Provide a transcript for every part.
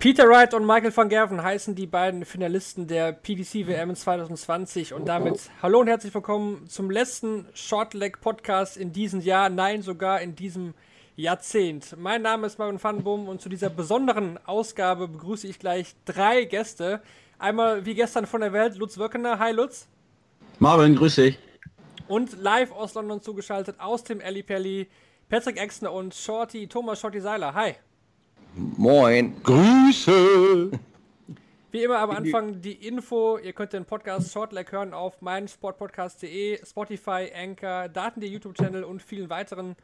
Peter Wright und Michael van Gerven heißen die beiden Finalisten der PDC WM 2020 und damit hallo und herzlich willkommen zum letzten Shortleg Podcast in diesem Jahr, nein, sogar in diesem Jahrzehnt. Mein Name ist Marvin Vandenboom und zu dieser besonderen Ausgabe begrüße ich gleich drei Gäste. Einmal wie gestern von der Welt Lutz Wöckener. Hi Lutz. Marvin, grüß dich. Und live aus London zugeschaltet aus dem Alley Pally Patrick Exner und Shorty Thomas Shorty Seiler. Hi. Moin. Grüße. Wie immer am Anfang die Info, ihr könnt den Podcast Shortleg hören auf meinsportpodcast.de, Spotify, Anchor, Daten.de YouTube-Channel und vielen weiteren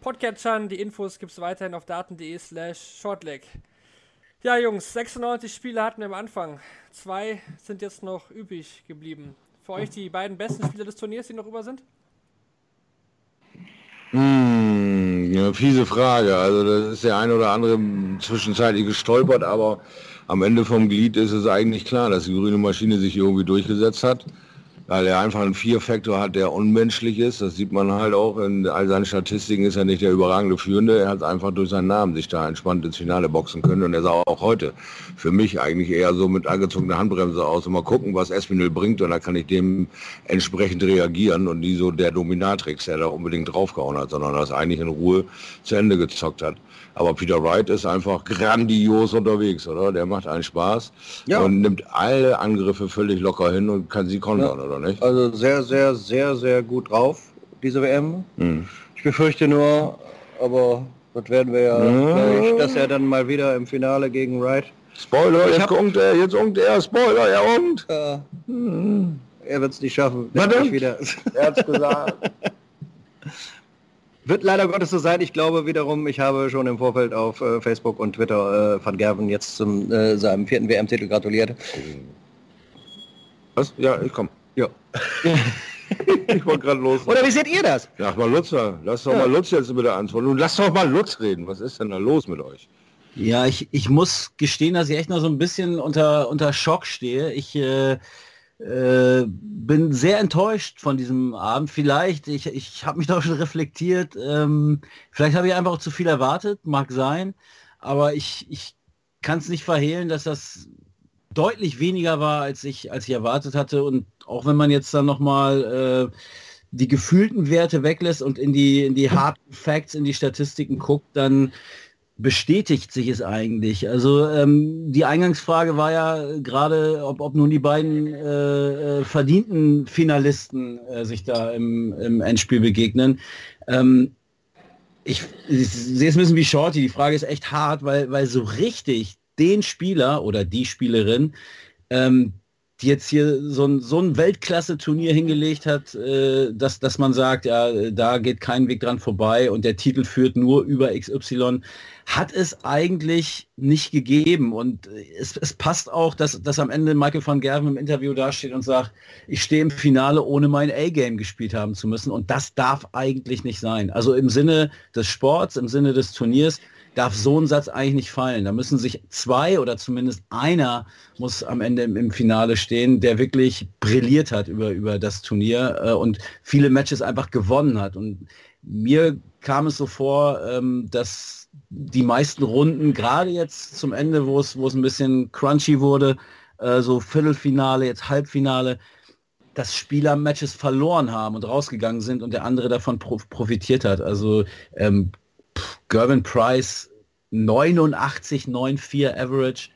Podcatchern. Die Infos gibt es weiterhin auf daten.de slash shortleg. Ja Jungs, 96 Spiele hatten wir am Anfang. Zwei sind jetzt noch übrig geblieben. Für euch die beiden besten Spieler des Turniers, die noch über sind? Hm, ja, fiese Frage. Also das ist der ein oder andere zwischenzeitlich gestolpert, aber am Ende vom Glied ist es eigentlich klar, dass die grüne Maschine sich irgendwie durchgesetzt hat. Weil er einfach einen Vier-Faktor hat, der unmenschlich ist. Das sieht man halt auch. In all seinen Statistiken ist er nicht der überragende Führende. Er hat einfach durch seinen Namen sich da entspannt ins Finale boxen können. Und er sah auch heute für mich eigentlich eher so mit angezogener Handbremse aus. Und mal gucken, was Espinel bringt. Und dann kann ich dem entsprechend reagieren. Und nie so der Dominatrix, der da unbedingt draufgehauen hat, sondern das eigentlich in Ruhe zu Ende gezockt hat. Aber Peter Wright ist einfach grandios unterwegs, oder? Der macht einen Spaß Ja. und nimmt alle Angriffe völlig locker hin und kann sie kontern, oder nicht? Also sehr, sehr, sehr, sehr gut drauf, diese WM. Hm. Ich befürchte nur, aber das werden wir ja, Ja. gleich, dass er dann mal wieder im Finale gegen Wright. Spoiler, Ich jetzt unkt er, jetzt unkt er, Spoiler, er unkt. Äh, er wird es nicht schaffen. Ich wieder. Er hat's gesagt. Wird leider Gottes so sein. Ich glaube wiederum, ich habe schon im Vorfeld auf äh, Facebook und Twitter äh, Van Gerven jetzt zum äh, seinem vierten WM-Titel gratuliert. Was? Ja, ich komm. Ja. Ich wollte gerade los. Oder wie seht ihr das? Sag mal Lutzer, lass doch Ja. mal Lutz jetzt bitte antworten. Und lass doch mal Lutz reden. Was ist denn da los mit euch? Ja, ich, ich muss gestehen, dass ich echt noch so ein bisschen unter, unter Schock stehe. Ich äh, äh, bin sehr enttäuscht von diesem Abend. Vielleicht, ich, ich habe mich doch schon reflektiert, ähm, vielleicht habe ich einfach auch zu viel erwartet, mag sein, aber ich, ich kann es nicht verhehlen, dass das deutlich weniger war, als ich, als ich erwartet hatte. Und auch wenn man jetzt dann nochmal äh, die gefühlten Werte weglässt und in die, in die harten Facts, in die Statistiken guckt, dann bestätigt sich es eigentlich. Also ähm, die Eingangsfrage war ja gerade, ob, ob nun die beiden äh, äh, verdienten Finalisten äh, sich da im, im Endspiel begegnen. Ähm, ich, ich sehe es ein bisschen wie Shorty. Die Frage ist echt hart, weil, weil so richtig den Spieler oder die Spielerin, ähm, die jetzt hier so ein, so ein Weltklasse-Turnier hingelegt hat, äh, dass, dass man sagt, ja, da geht kein Weg dran vorbei und der Titel führt nur über XY, hat es eigentlich nicht gegeben. Und es, es passt auch, dass, dass am Ende Michael van Gerven im Interview dasteht und sagt, ich stehe im Finale, ohne mein A-Game gespielt haben zu müssen. Und das darf eigentlich nicht sein. Also im Sinne des Sports, im Sinne des Turniers, darf so ein Satz eigentlich nicht fallen. Da müssen sich zwei oder zumindest einer muss am Ende im, im Finale stehen, der wirklich brilliert hat über, über das Turnier äh, und viele Matches einfach gewonnen hat. Und mir kam es so vor, ähm, dass die meisten Runden, gerade jetzt zum Ende, wo es, wo es ein bisschen crunchy wurde, äh, so Viertelfinale, jetzt Halbfinale, dass Spieler Matches verloren haben und rausgegangen sind und der andere davon pro profitiert hat. Also ähm, Gervin Price 89, 9,4 Average.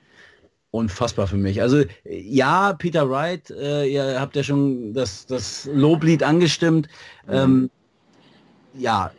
Unfassbar für mich. Also ja, Peter Wright, äh, ihr habt ja schon das, das Loblied angestimmt. Ähm, ja,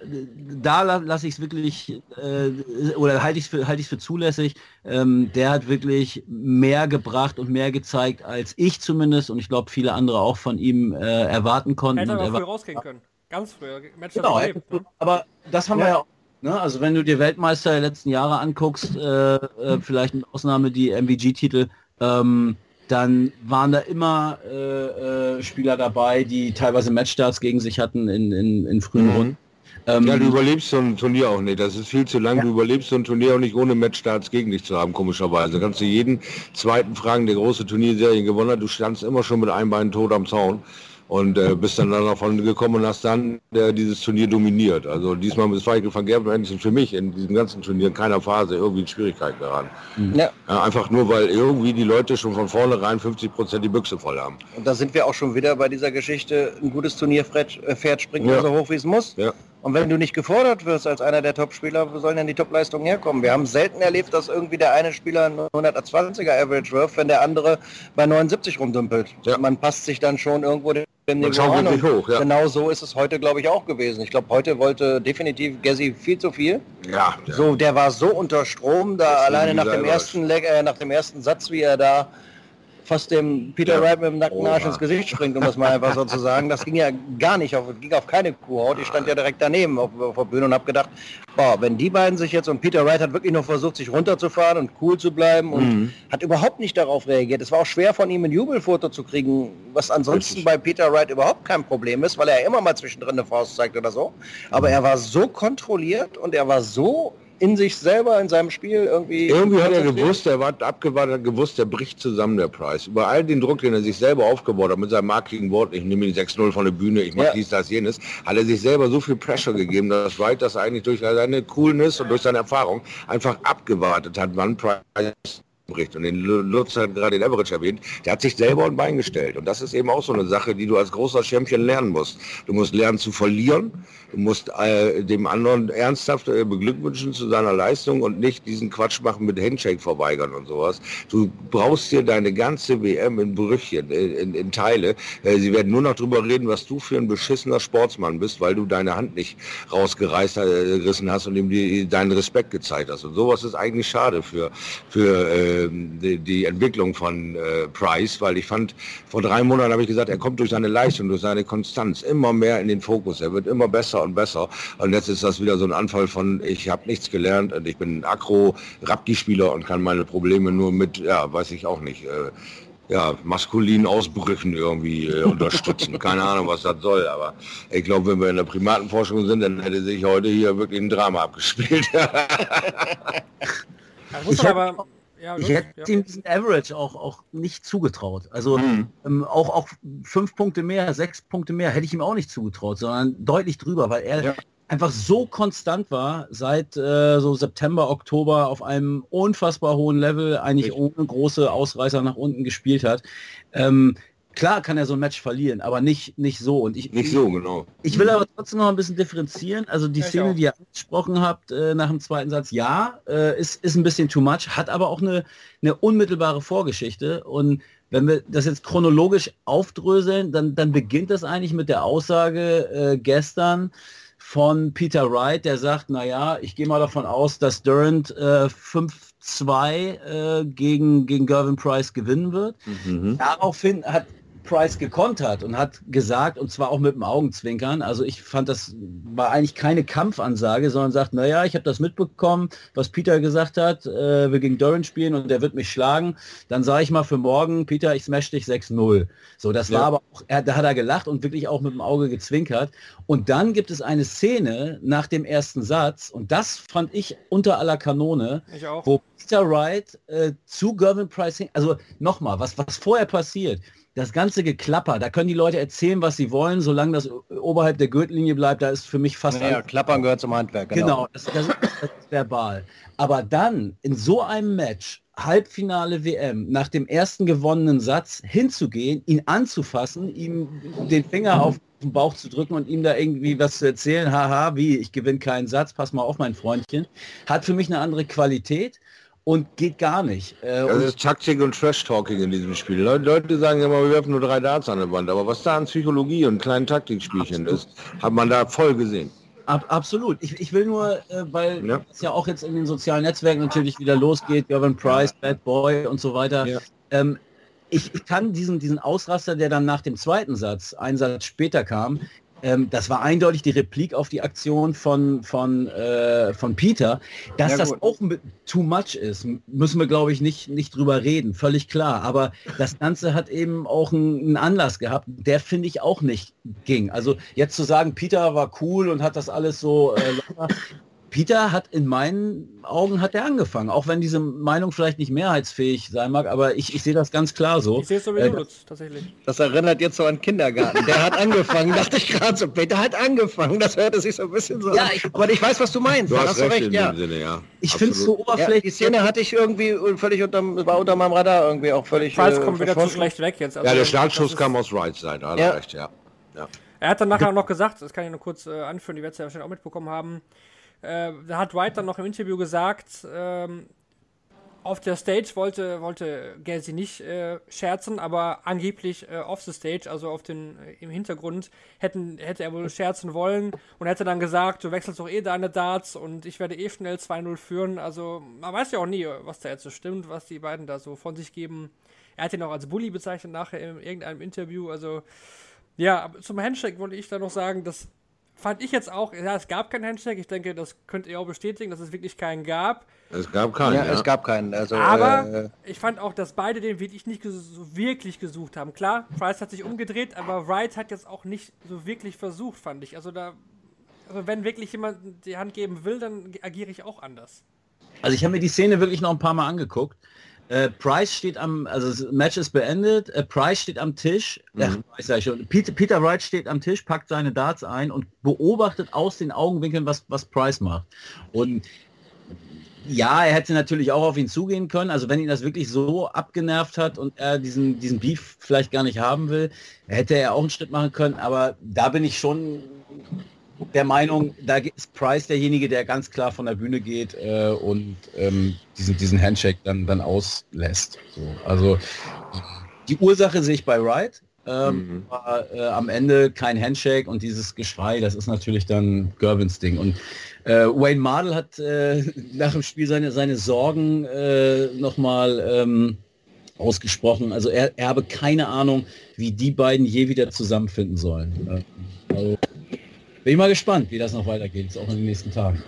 da la lasse ich es wirklich, äh, oder halte ich es für, ich's für zulässig. Ähm, der hat wirklich mehr gebracht und mehr gezeigt, als ich zumindest und ich glaube viele andere auch von ihm äh, erwarten konnten. Hätte er war- früh rausgehen können. Ganz früh. Match Genau, das erlebt, ne? aber das haben wir ja auch. Ne? Also wenn du dir Weltmeister der letzten Jahre anguckst, äh, äh, vielleicht mit Ausnahme die MVG-Titel, ähm, dann waren da immer äh, äh, Spieler dabei, die teilweise Matchstarts gegen sich hatten in, in, in frühen Mhm. Runden. Ähm, Ja, du überlebst so ein Turnier auch nicht. Das ist viel zu lang. Du überlebst so ein Turnier auch nicht ohne Matchstarts gegen dich zu haben, komischerweise. Kannst du jeden zweiten fragen, der große Turnierserien gewonnen hat. Du standst immer schon mit einem Bein tot am Zaun und äh, bist dann davon gekommen und hast dann äh, dieses Turnier dominiert. Also diesmal ist Michael van Gerven eigentlich für mich in diesem ganzen Turnier in keiner Phase irgendwie in Schwierigkeiten geraten. Ja. Ja, einfach nur, weil irgendwie die Leute schon von vornherein 50 Prozent die Büchse voll haben. Und da sind wir auch schon wieder bei dieser Geschichte, ein gutes Turnierpferd äh, Pferd springt Ja. nur so hoch, wie es muss. Ja. Und wenn du nicht gefordert wirst als einer der Top-Spieler, wo sollen denn die Top-Leistungen herkommen? Wir haben selten erlebt, dass irgendwie der eine Spieler einen 120er Average wirft, wenn der andere bei 79 rumdümpelt. Ja. Man passt sich dann schon irgendwo dem Niveau schaukelt an. Und hoch, ja. Genau so ist es heute, glaube ich, auch gewesen. Ich glaube, heute wollte definitiv Gassi viel zu viel. Ja, ja. So, der war so unter Strom, da alleine nach dem ersten Leg, äh, nach dem ersten Satz, wie er da fast dem Peter. Wright mit dem nackten Arsch ins Gesicht springt, um das mal einfach so zu sagen. Das ging ja gar nicht, auf, ging auf keine Kuhhaut. Ich stand ja direkt daneben auf, auf der Bühne und habe gedacht, boah, wenn die beiden sich jetzt, und Peter Wright hat wirklich nur versucht, sich runterzufahren und cool zu bleiben und Mhm. hat überhaupt nicht darauf reagiert. Es war auch schwer von ihm ein Jubelfoto zu kriegen, was ansonsten Richtig. bei Peter Wright überhaupt kein Problem ist, weil er immer mal zwischendrin eine Faust zeigt oder so. Aber er war so kontrolliert und er war so in sich selber, in seinem Spiel irgendwie... Irgendwie hat er gewusst, er war abgewartet, hat gewusst, der bricht zusammen, der Preis. Über all den Druck, den er sich selber aufgebaut hat, mit seinem markigen Wort, ich nehme ihn 6-0 von der Bühne, ich mache Ja. dies, das, jenes, hat er sich selber so viel Pressure gegeben, dass Wright das eigentlich durch seine Coolness und durch seine Erfahrung einfach abgewartet hat, wann Price bricht. Und den Lu- Lutz hat gerade den Average erwähnt, der hat sich selber ein Bein gestellt. Und das ist eben auch so eine Sache, die du als großer Champion lernen musst. Du musst lernen zu verlieren, du musst äh, dem anderen ernsthaft äh, beglückwünschen zu seiner Leistung und nicht diesen Quatsch machen mit Handshake verweigern und sowas. Du brauchst dir deine ganze WM in Brüchchen, in, in, in Teile. Äh, sie werden nur noch drüber reden, was du für ein beschissener Sportsmann bist, weil du deine Hand nicht rausgereißt äh, hast und ihm die, deinen Respekt gezeigt hast. Und sowas ist eigentlich schade für, für ähm, die, die Entwicklung von äh, Price, weil ich fand, vor drei Monaten habe ich gesagt, er kommt durch seine Leistung, durch seine Konstanz immer mehr in den Fokus. Er wird immer besser und besser. Und jetzt ist das wieder so ein Anfall von, ich habe nichts gelernt und ich bin ein Akro-Rapki-Spieler und kann meine Probleme nur mit, ja, weiß ich auch nicht, äh, ja, maskulinen Ausbrüchen irgendwie äh, unterstützen. Keine Ahnung, was das soll, aber ich glaube, wenn wir in der Primatenforschung sind, dann hätte sich heute hier wirklich ein Drama abgespielt. Das muss man aber. Ja, Ich hätte ja. ihm diesen Average auch, auch nicht zugetraut. Also Mhm. ähm, auch, auch fünf Punkte mehr, sechs Punkte mehr hätte ich ihm auch nicht zugetraut, sondern deutlich drüber, weil er Ja. einfach so konstant war seit äh, so September, Oktober auf einem unfassbar hohen Level, eigentlich Richtig. ohne große Ausreißer nach unten gespielt hat. Ähm, klar kann er so ein Match verlieren, aber nicht, nicht so. Und ich, Nicht so, genau. ich will aber trotzdem noch ein bisschen differenzieren. Also die ich Szene, auch. die ihr angesprochen habt äh, nach dem zweiten Satz, ja, äh, ist, ist ein bisschen too much, hat aber auch eine, eine unmittelbare Vorgeschichte. Und wenn wir das jetzt chronologisch aufdröseln, dann, dann beginnt das eigentlich mit der Aussage äh, gestern von Peter Wright, der sagt, naja, ich gehe mal davon aus, dass Durant äh, 5-2 äh, gegen, gegen Gervin Price gewinnen wird. Mhm. Daraufhin hat Price gekontert und hat gesagt, und zwar auch mit dem Augenzwinkern, also ich fand, das war eigentlich keine Kampfansage, sondern sagt, naja, ich habe das mitbekommen, was Peter gesagt hat, äh, wir gegen Durant spielen und der wird mich schlagen, dann sage ich mal für morgen, Peter, ich smash dich 6-0. So, das war Ja. aber auch, er, da hat er gelacht und wirklich auch mit dem Auge gezwinkert. Und dann gibt es eine Szene nach dem ersten Satz, und das fand ich unter aller Kanone, Ich auch. wo Peter Wright äh, zu Gervin Price also nochmal, was, was vorher passiert, das ganze Geklapper, da können die Leute erzählen, was sie wollen, solange das oberhalb der Gürtellinie bleibt, da ist für mich fast Naja, Klappern gehört zum Handwerk. Genau, das, das, das ist verbal. Aber dann in so einem Match, Halbfinale WM, nach dem ersten gewonnenen Satz hinzugehen, ihn anzufassen, ihm den Finger auf den Bauch zu drücken und ihm da irgendwie was zu erzählen, haha, wie, ich gewinne keinen Satz, pass mal auf, mein Freundchen, hat für mich eine andere Qualität und geht gar nicht. Äh, Das ist Taktik und Trash-Talking in diesem Spiel. Leute, Leute sagen immer, wir werfen nur drei Darts an der Wand, aber was da an Psychologie und kleinen Taktikspielchen ist, hat man da voll gesehen. Ab, absolut. Ich, ich will nur, äh, weil Ja. es ja auch jetzt in den sozialen Netzwerken natürlich wieder losgeht, Gervin Price, Bad Boy und so weiter. Ja. Ähm, ich, ich kann diesen, diesen Ausraster, der dann nach dem zweiten Satz, einen Satz später kam, ähm, das war eindeutig die Replik auf die Aktion von, von, äh, von Peter. Dass Ja, das auch too much ist, müssen wir, glaube ich, nicht, nicht drüber reden, völlig klar. Aber das Ganze hat eben auch einen, Anlass gehabt, der finde ich auch nicht ging. Also jetzt zu sagen, Peter war cool und hat das alles so äh. Peter hat in meinen Augen hat er angefangen, auch wenn diese Meinung vielleicht nicht mehrheitsfähig sein mag, aber ich, ich sehe das ganz klar so. Ich sehe es so wie Äh, du, Lutz, tatsächlich. Das erinnert jetzt so an Kindergarten. Der hat angefangen, dachte ich gerade so. Peter hat angefangen. Das hörte sich so ein bisschen so Ja, an. ich- Aber ich weiß, was du meinst. Du Da hast recht, in ja. dem Sinne, ja. Ich finde es so Absolut. Ja, oberflächlich. die Szene hatte ich irgendwie völlig unterm, war unter meinem Radar irgendwie auch völlig. Price äh, kommt wieder zu schlecht weg jetzt. Also, Ja, der das Startschuss kam aus Wrights Seite, hat Ja. er recht, ja. ja. Er hat dann nachher auch noch gesagt, das kann ich nur kurz äh, anführen, die werdet ihr ja wahrscheinlich auch mitbekommen haben. Äh, da hat Wright dann noch im Interview gesagt, ähm, auf der Stage wollte, wollte Gacy nicht äh, scherzen, aber angeblich äh, off the stage, also auf den, äh, im Hintergrund, hätten, hätte er wohl scherzen wollen und hätte dann gesagt, du wechselst doch eh deine Darts und ich werde eh schnell 2-0 führen. Also man weiß ja auch nie, was da jetzt so stimmt, was die beiden da so von sich geben. Er hat ihn auch als Bully bezeichnet nachher in irgendeinem Interview. Also ja, zum Handshake wollte ich da noch sagen, das fand ich jetzt auch, ja, es gab keinen Handshake. Ich denke, das könnt ihr auch bestätigen, dass es wirklich keinen gab. Es gab keinen, Ja, ja. es gab keinen. Also, Aber äh, ich fand auch, dass beide den wirklich nicht so wirklich gesucht haben. Klar, Price hat sich umgedreht, aber Wright hat jetzt auch nicht so wirklich versucht, fand ich. Also da, also wenn wirklich jemand die Hand geben will, dann agiere ich auch anders. Also ich habe mir die Szene wirklich noch ein paar Mal angeguckt. Äh, Price steht am, also das Match ist beendet, äh, Price steht am Tisch, ach, Price sag ich schon, Peter, Peter Wright steht am Tisch, packt seine Darts ein und beobachtet aus den Augenwinkeln, was, was Price macht. Und ja, er hätte natürlich auch auf ihn zugehen können. Also wenn ihn das wirklich so abgenervt hat und er diesen, diesen Beef vielleicht gar nicht haben will, hätte er auch einen Schritt machen können. Aber da bin ich schon der Meinung, da ist Price derjenige, der ganz klar von der Bühne geht äh, und ähm, diesen, diesen Handshake dann, dann auslässt. So, also die Ursache sehe ich bei Wright. Ähm, war, äh, am Ende kein Handshake und dieses Geschrei, das ist natürlich dann Gervins Ding. Und äh, Wayne Mardell hat äh, nach dem Spiel seine, seine Sorgen äh, nochmal ähm, ausgesprochen. Also er, er habe keine Ahnung, wie die beiden je wieder zusammenfinden sollen. Also, bin ich mal gespannt, wie das noch weitergeht, jetzt auch in den nächsten Tagen.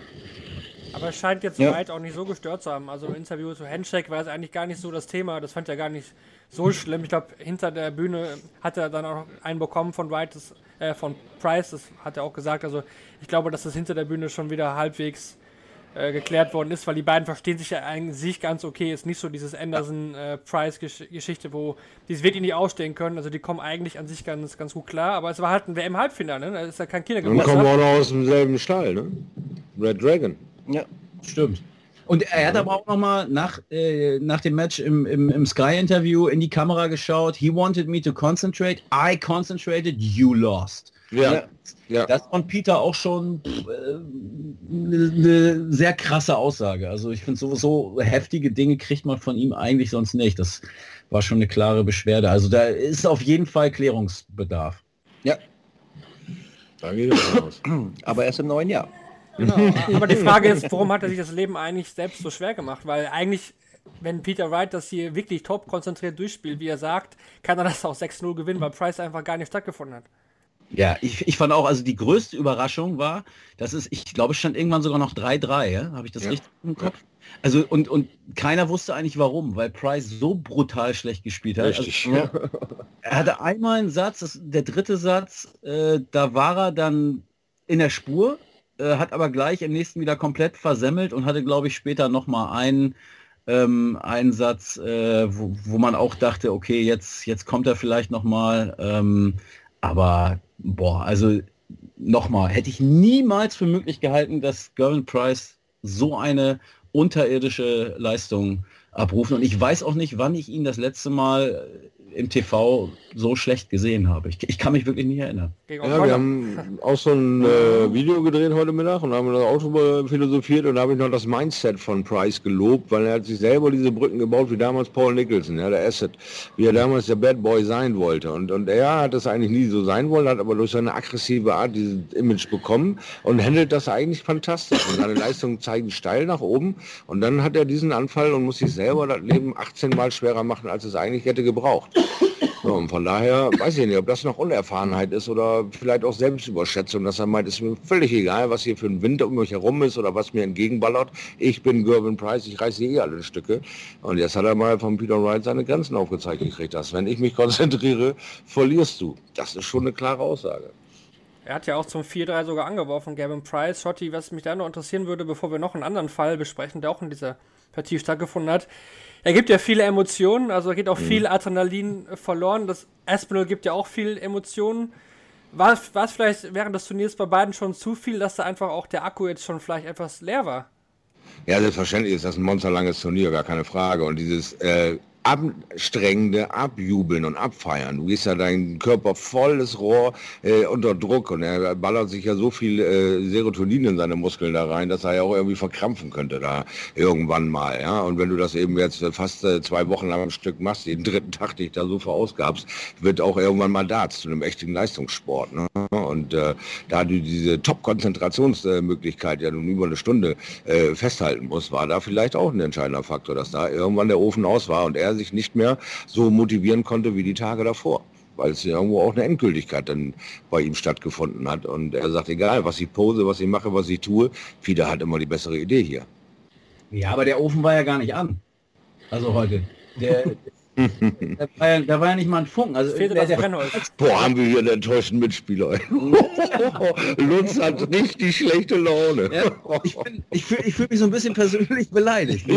Aber es scheint jetzt Ja. Wright auch nicht so gestört zu haben. Also im Interview zu Handshake war es eigentlich gar nicht so das Thema. Das fand er gar nicht so schlimm. Ich glaube, hinter der Bühne hat er dann auch einen bekommen von Wright, das, äh, von Price, das hat er auch gesagt. Also ich glaube, dass das hinter der Bühne schon wieder halbwegs äh, geklärt worden ist, weil die beiden verstehen sich ja eigentlich sich ganz okay. Ist nicht so dieses Anderson-Price-Geschichte, wo die es wirklich nicht ausstehen können. Also die kommen eigentlich an sich ganz, ganz gut klar. Aber es war halt ein WM-Halbfinale, ne? Da ist ja kein Und Kindergeburtstag. kommen auch noch aus demselben Stall, ne? Red Dragon. ja. Stimmt. Und er hat aber auch nochmal nach, äh, nach dem Match im, im, im Sky-Interview in die Kamera geschaut. He wanted me to concentrate. I concentrated. You lost. Ja. Ja. ja. Das von Peter auch schon eine ne sehr krasse Aussage. Also ich finde sowieso heftige Dinge kriegt man von ihm eigentlich sonst nicht. Das war schon eine klare Beschwerde. Also da ist auf jeden Fall Klärungsbedarf. ja, Da geht es aus. aber erst im neuen Jahr. Genau, aber die Frage ist, warum hat er sich das Leben eigentlich selbst so schwer gemacht? Weil eigentlich, wenn Peter Wright das hier wirklich top konzentriert durchspielt, wie er sagt, kann er das auch 6-0 gewinnen, weil Price einfach gar nicht stattgefunden hat. Ja, ich, ich fand auch, also die größte Überraschung war, dass es, ich glaube, es stand irgendwann sogar noch 3-3, ja? habe ich das Ja. richtig im Kopf? Also und, und keiner wusste eigentlich warum, weil Price so brutal schlecht gespielt hat. Richtig. Also, er hatte einmal einen Satz, das, der dritte Satz, äh, da war er dann in der Spur, äh, hat aber gleich im nächsten wieder komplett versemmelt und hatte, glaube ich, später nochmal einen, ähm, einen Satz, äh, wo, wo man auch dachte, okay, jetzt, jetzt kommt er vielleicht nochmal. Ähm, aber, boah, also nochmal, hätte ich niemals für möglich gehalten, dass Gervin Price so eine unterirdische Leistung abrufen. Und ich weiß auch nicht, wann ich ihn das letzte Mal im TV so schlecht gesehen habe. Ich, ich kann mich wirklich nicht erinnern. Ja, wir haben auch so ein äh, Video gedreht heute Mittag und haben das Auto philosophiert und da habe ich noch das Mindset von Price gelobt, weil er hat sich selber diese Brücken gebaut wie damals Paul Nicholson, ja, der Asset, wie er damals der Bad Boy sein wollte. Und, und er hat das eigentlich nie so sein wollen, hat aber durch seine aggressive Art dieses Image bekommen und handelt das eigentlich fantastisch. Und seine Leistungen zeigen steil nach oben und dann hat er diesen Anfall und muss sich selber das Leben 18 Mal schwerer machen, als es eigentlich hätte gebraucht. So, und von daher weiß ich nicht, ob das noch Unerfahrenheit ist oder vielleicht auch Selbstüberschätzung, dass er meint, es ist mir völlig egal, was hier für ein Wind um mich herum ist oder was mir entgegenballert. Ich bin Gervin Price, ich reiße eh alle Stücke. Und jetzt hat er mal von Peter Wright seine Grenzen aufgezeigt gekriegt. Dass, wenn ich mich konzentriere, verlierst du. Das ist schon eine klare Aussage. Er hat ja auch zum 4-3 sogar angeworfen, Gavin Price. Schotti, was mich da noch interessieren würde, bevor wir noch einen anderen Fall besprechen, der auch in dieser Partie stattgefunden hat. Er gibt ja viele Emotionen, also geht auch mhm. viel Adrenalin verloren. Das Aspinall gibt ja auch viel Emotionen. War, war es vielleicht während des Turniers bei beiden schon zu viel, dass da einfach auch der Akku jetzt schon vielleicht etwas leer war? Ja, selbstverständlich ist das ein monsterlanges Turnier, gar keine Frage. Und dieses äh, anstrengende Abjubeln und Abfeiern. Du gehst ja dein Körper volles Rohr äh, unter Druck und er ballert sich ja so viel äh, Serotonin in seine Muskeln da rein, dass er ja auch irgendwie verkrampfen könnte da irgendwann mal. Ja? Und wenn du das eben jetzt fast äh, zwei Wochen lang am Stück machst, den dritten Tag dich da so verausgabst, wird auch irgendwann mal da zu einem echten Leistungssport. Ne? Und äh, da du diese Top-Konzentrationsmöglichkeit ja nun über eine Stunde äh, festhalten musst, war da vielleicht auch ein entscheidender Faktor, dass da irgendwann der Ofen aus war und er er sich nicht mehr so motivieren konnte wie die Tage davor weil es irgendwo auch eine Endgültigkeit dann bei ihm stattgefunden hat. Und er sagt, egal, was ich pose, was ich mache, was ich tue, Fieder hat immer die bessere Idee hier. Ja, aber der Ofen war ja gar nicht an. Also heute. Der, da, war ja, da war ja nicht mal ein Funken. Also, Boah, haben wir hier einen enttäuschten Mitspieler. Lutz hat richtig schlechte Laune. Ja, ich, ich fühle ich fühl mich so ein bisschen persönlich beleidigt. Ja,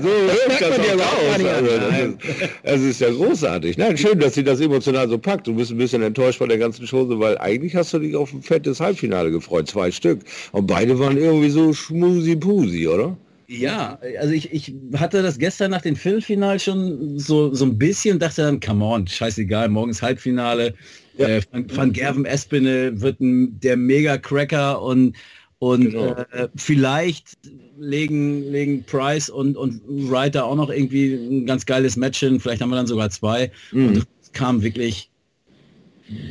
so hört das auch aus. Also, das, ist, das ist ja großartig. Nein, schön, dass sie das emotional so packt. Du bist ein bisschen enttäuscht von der ganzen Chose, weil eigentlich hast du dich auf ein fettes Halbfinale gefreut. Zwei Stück. Und beide waren irgendwie so schmusi-pusi, oder? Ja, also ich, ich hatte das gestern nach dem Viertelfinal schon so, so ein bisschen, dachte dann, come on, scheißegal, morgens Halbfinale. Ja. Äh, Van, Van Gerven Espinel wird ein, der Mega-Cracker und, und genau. äh, vielleicht legen, legen Price und, und Wright auch noch irgendwie ein ganz geiles Match hin. Vielleicht haben wir dann sogar zwei. Mhm. Und es kam wirklich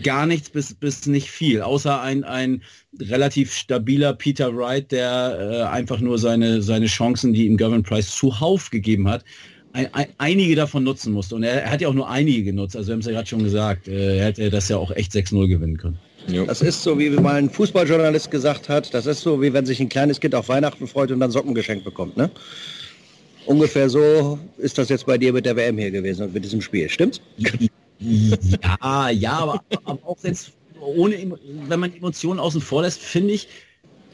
gar nichts bis, bis nicht viel, außer ein, ein relativ stabiler Peter Wright, der äh, einfach nur seine, seine Chancen, die ihm Gavin Price zuhauf gegeben hat, ein, ein, einige davon nutzen musste. Und er, er, hat ja auch nur einige genutzt. Also wir haben es ja gerade schon gesagt, äh, er hätte das ja auch echt 6-0 gewinnen können. Das ist so, wie mal ein Fußballjournalist gesagt hat, das ist so, wie wenn sich ein kleines Kind auf Weihnachten freut und dann Socken geschenkt bekommt. Ne? Ungefähr so ist das jetzt bei dir mit der WM hier gewesen und mit diesem Spiel, stimmt's? Ja, ja, aber, aber auch jetzt ohne, wenn man Emotionen außen vor lässt, finde ich,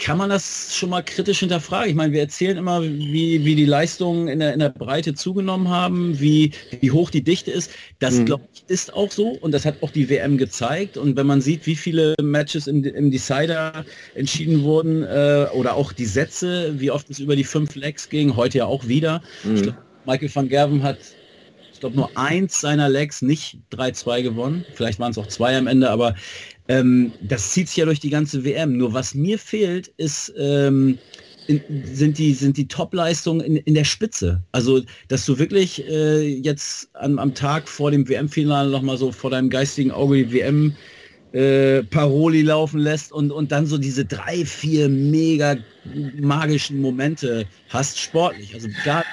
kann man das schon mal kritisch hinterfragen. Ich meine, wir erzählen immer, wie, wie die Leistungen in der, in der Breite zugenommen haben, wie, wie hoch die Dichte ist. Das, mhm. glaube ich, ist auch so und das hat auch die WM gezeigt. Und wenn man sieht, wie viele Matches im, im Decider entschieden wurden äh, oder auch die Sätze, wie oft es über die fünf Legs ging, heute ja auch wieder. Mhm. Glaub, Michael van Gerven hat glaube, nur eins seiner Legs nicht 3-2 gewonnen. Vielleicht waren es auch zwei am Ende, aber ähm, das zieht sich ja durch die ganze WM. Nur was mir fehlt, ist, ähm, in, sind die, sind die Top-Leistungen in, in der Spitze. Also, dass du wirklich äh, jetzt an, am Tag vor dem WM-Finale nochmal so vor deinem geistigen Auge die WM äh, Paroli laufen lässt und, und dann so diese drei, vier mega magischen Momente hast sportlich. Also gar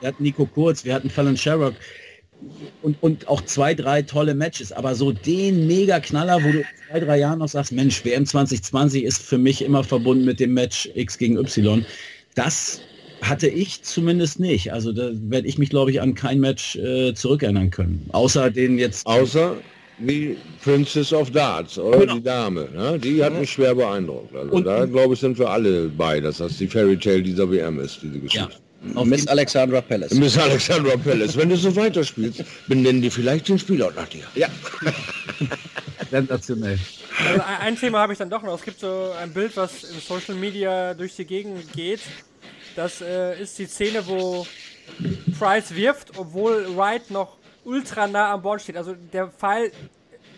wir hatten Nico Kurz, wir hatten Fallon Sherrock und, und auch zwei, drei tolle Matches. Aber so den Mega-Knaller, wo du in zwei, drei Jahren noch sagst, Mensch, WM 2020 ist für mich immer verbunden mit dem Match X gegen Y. Das hatte ich zumindest nicht. Also da werde ich mich, glaube ich, an kein Match äh, zurückerinnern können. Außer den jetzt. Außer die Princess of Darts, oder genau. die Dame. Ne? Die hat mich schwer beeindruckt. Also und, da, glaube ich, sind wir alle bei, dass das die Fairy Tale dieser WM ist, diese Geschichte. Ja. Miss Alexandra Palace. Miss Alexandra Palace. Wenn du so weiterspielst, benennen die vielleicht den Spieler nach dir. Ja. Sensationell. Also ein Thema habe ich dann doch noch. Es gibt so ein Bild, was in Social Media durch die Gegend geht. Das äh, ist die Szene, wo Price wirft, obwohl Wright noch ultra nah am Board steht. Also der Pfeil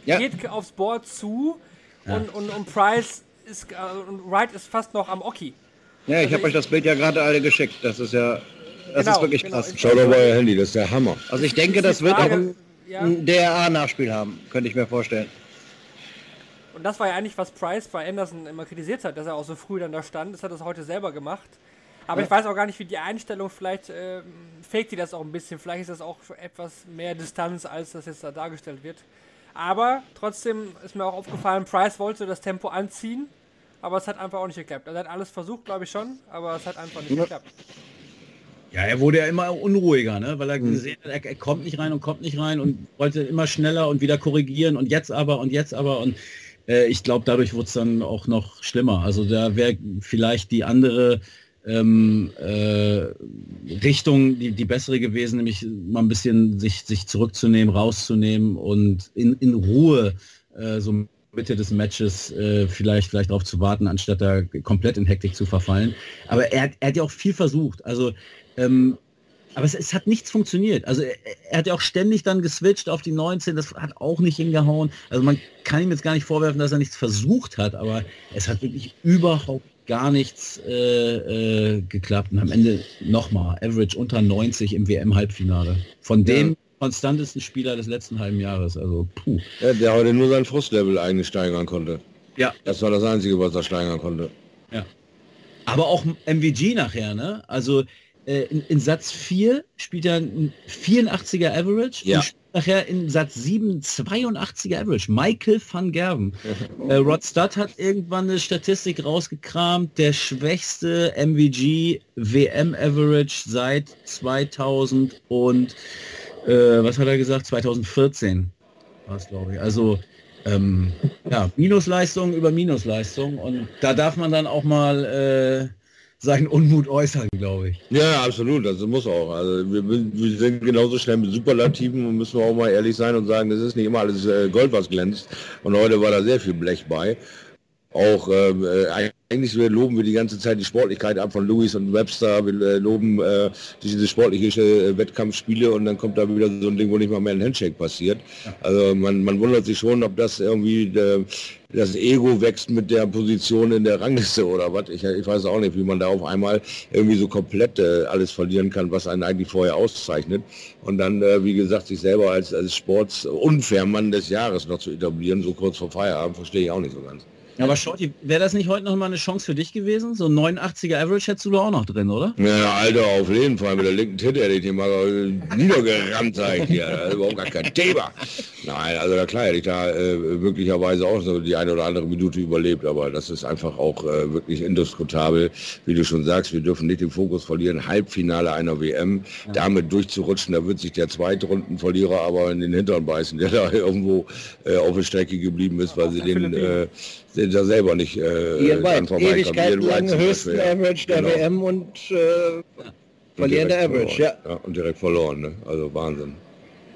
ja. geht aufs Board zu ja. und, und, und Price ist, äh, und Wright ist fast noch am Oki. Ja, ich also habe euch das Bild ja gerade alle geschickt. Das ist ja, das genau, ist wirklich genau. krass. Schau doch mal euer Handy, das ist der Hammer. Also ich denke, das wird auch ein, ja. ein DRA-Nachspiel haben, könnte ich mir vorstellen. Und das war ja eigentlich, was Price bei Anderson immer kritisiert hat, dass er auch so früh dann da stand. Das hat er heute selber gemacht. Aber ich weiß auch gar nicht, wie die Einstellung, vielleicht äh, fake die das auch ein bisschen. Vielleicht ist das auch etwas mehr Distanz, als das jetzt da dargestellt wird. Aber trotzdem ist mir auch aufgefallen, Price wollte das Tempo anziehen, aber es hat einfach auch nicht geklappt. Er hat alles versucht, glaube ich schon, aber es hat einfach nicht Ja. geklappt. Ja, er wurde ja immer unruhiger, ne? weil er gesehen hat, er, er kommt nicht rein und kommt nicht rein und wollte immer schneller und wieder korrigieren und jetzt aber und jetzt aber und äh, ich glaube, dadurch wurde es dann auch noch schlimmer. Also da wäre vielleicht die andere ähm, äh, Richtung die, die bessere gewesen, nämlich mal ein bisschen sich, sich zurückzunehmen, rauszunehmen und in, in Ruhe äh, so Mitte des Matches äh, vielleicht vielleicht darauf zu warten, anstatt da komplett in Hektik zu verfallen. Aber er, hat- er hat ja auch viel versucht. Also ähm, aber es, es hat nichts funktioniert. Also er, er hat ja auch ständig dann geswitcht auf die 19, das hat auch nicht hingehauen. Also man kann ihm jetzt gar nicht vorwerfen, dass er nichts versucht hat, aber es hat wirklich überhaupt gar nichts äh, äh, geklappt. Und am Ende nochmal, Average unter 90 im WM-Halbfinale. Von dem konstantesten Spieler des letzten halben Jahres. Also puh. Ja, der heute nur sein Frustlevel eigentlich steigern konnte. Ja. Das war das Einzige, was er steigern konnte. Aber auch MVG nachher, ne? Also äh, in, in Satz 4 spielt er ein 84er Average Ja. nachher in Satz 7 82er Average. Michael van Gerven. äh, Rod Studd hat irgendwann eine Statistik rausgekramt, der schwächste MVG WM Average seit 2000 und äh, was hat er gesagt? 2014 war es, glaube ich. Also ähm, ja, Minusleistung über Minusleistung und da darf man dann auch mal äh, seinen Unmut äußern, glaube ich. Ja, absolut, das muss auch. Also wir, wir sind genauso schnell mit Superlativen und müssen auch mal ehrlich sein und sagen, das ist nicht immer alles äh, Gold, was glänzt. Und heute war da sehr viel Blech bei. Auch ähm, äh, eigentlich loben wir die ganze Zeit die Sportlichkeit ab von Lewis und Webster. Wir äh, loben äh, diese sportliche äh, Wettkampfspiele und dann kommt da wieder so ein Ding, wo nicht mal mehr ein Handshake passiert. Also man, man wundert sich schon, ob das irgendwie äh, das Ego wächst mit der Position in der Rangliste oder was. Ich, ich weiß auch nicht, wie man da auf einmal irgendwie so komplett äh, alles verlieren kann, was einen eigentlich vorher auszeichnet. Und dann, äh, wie gesagt, sich selber als, als Sports-Unfair-Mann des Jahres noch zu etablieren, so kurz vor Feierabend, verstehe ich auch nicht so ganz. Aber Shorty, wäre das nicht heute noch mal eine Chance für dich gewesen? So ein 89er Average hättest du da auch noch drin, oder? Ja, Alter, auf jeden Fall. Mit der linken Titte hätte ich den mal äh, niedergerammt, sag ich dir. Das ist überhaupt gar kein Thema. Nein, also na klar hätte ich da äh, möglicherweise auch so die eine oder andere Minute überlebt, aber das ist einfach auch äh, wirklich indiskutabel. Wie du schon sagst, wir dürfen nicht den Fokus verlieren. Halbfinale einer WM, damit durchzurutschen, da wird sich der Zweitrundenverlierer aber in den Hintern beißen, der da irgendwo äh, auf der Strecke geblieben ist, weil sie den da selber nicht äh, Ihr dran weit, vorbeikommen. Ewigkeit Ian Wright lang höchsten Beispiel, ja. Average der Genau. WM und äh, Und verlieren der direkt Average, ja. verloren. Und direkt verloren, ne? Also Wahnsinn.